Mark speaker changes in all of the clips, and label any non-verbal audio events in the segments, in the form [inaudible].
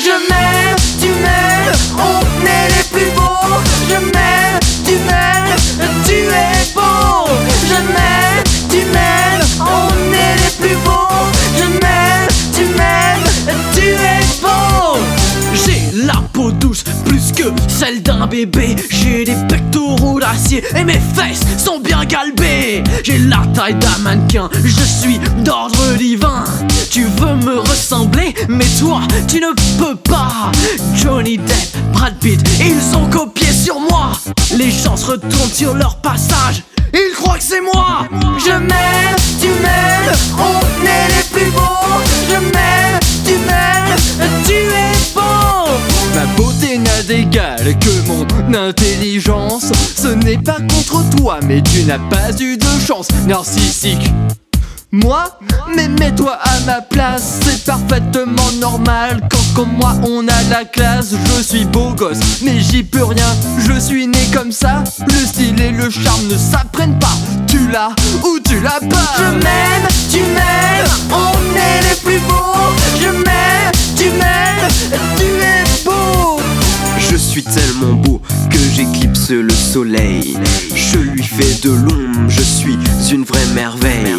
Speaker 1: Je m'aime, tu m'aimes, on est les plus beaux, je m'aime.
Speaker 2: Bébé, j'ai des pectoraux d'acier et mes fesses sont bien galbées. J'ai la taille d'un mannequin, je suis d'ordre divin. Tu veux me ressembler, mais toi, tu ne peux pas. Johnny Depp, Brad Pitt, ils ont copié sur moi. Les gens se retournent sur leur passage. Ils croient que c'est moi Je m'aime,
Speaker 3: que mon intelligence. Ce n'est pas contre toi, mais tu n'as pas eu de chance, narcissique. Moi Mais mets-toi à ma place, c'est parfaitement normal. Quand comme moi on a la classe, je suis beau gosse. Mais j'y peux rien, je suis né comme ça. Le style et le charme ne s'apprennent pas. Tu l'as ou tu l'as pas.
Speaker 2: Je
Speaker 4: le soleil. Je lui fais de l'ombre, je suis une vraie merveille.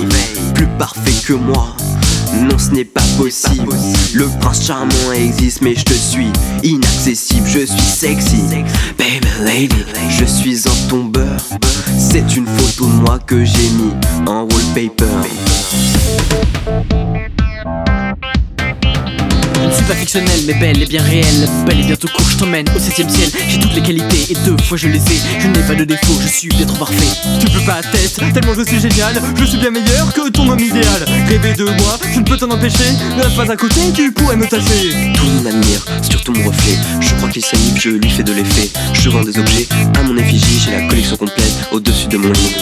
Speaker 4: Plus parfait que moi. Non, ce n'est pas possible. Le prince charmant existe, mais je te suis inaccessible. Je suis sexy, baby lady. Je suis un tombeur. C'est une photo de moi que j'ai mis en wallpaper.
Speaker 2: Mais belle et bien réelle Belle et bientôt court je t'emmène au septième ciel. J'ai toutes les qualités et deux fois je les ai. Je n'ai pas de défaut, je suis bien trop parfait.
Speaker 3: Tu peux pas tester, tellement je suis génial. Je suis bien meilleur que ton homme idéal. Rêver de moi, je ne peux t'en empêcher. Ne reste pas à côté, tu pourrais me tâcher.
Speaker 4: Tout m'admire, surtout mon reflet. Je crois qu'il s'anime, je lui fais de l'effet. Je vends des objets à mon effigie, j'ai la collection complète au-dessus de mon lit.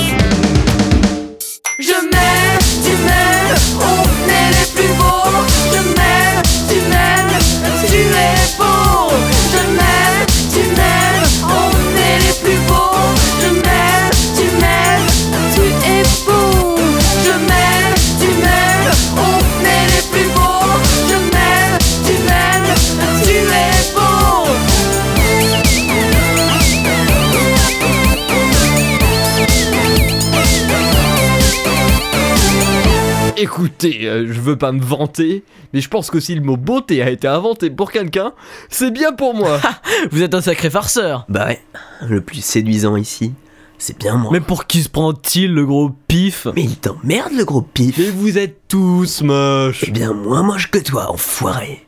Speaker 3: Écoutez, euh, je veux pas me vanter, mais je pense que si le mot beauté a été inventé pour quelqu'un, c'est bien pour moi. [laughs]
Speaker 2: Vous êtes un sacré farceur
Speaker 4: Bah ouais, le plus séduisant ici, c'est bien moi.
Speaker 2: Mais pour qui se prend-il le gros pif?
Speaker 4: Mais il t'emmerde le gros pif.
Speaker 3: Et vous êtes tous moches.
Speaker 4: Eh bien moins moche que toi, enfoiré.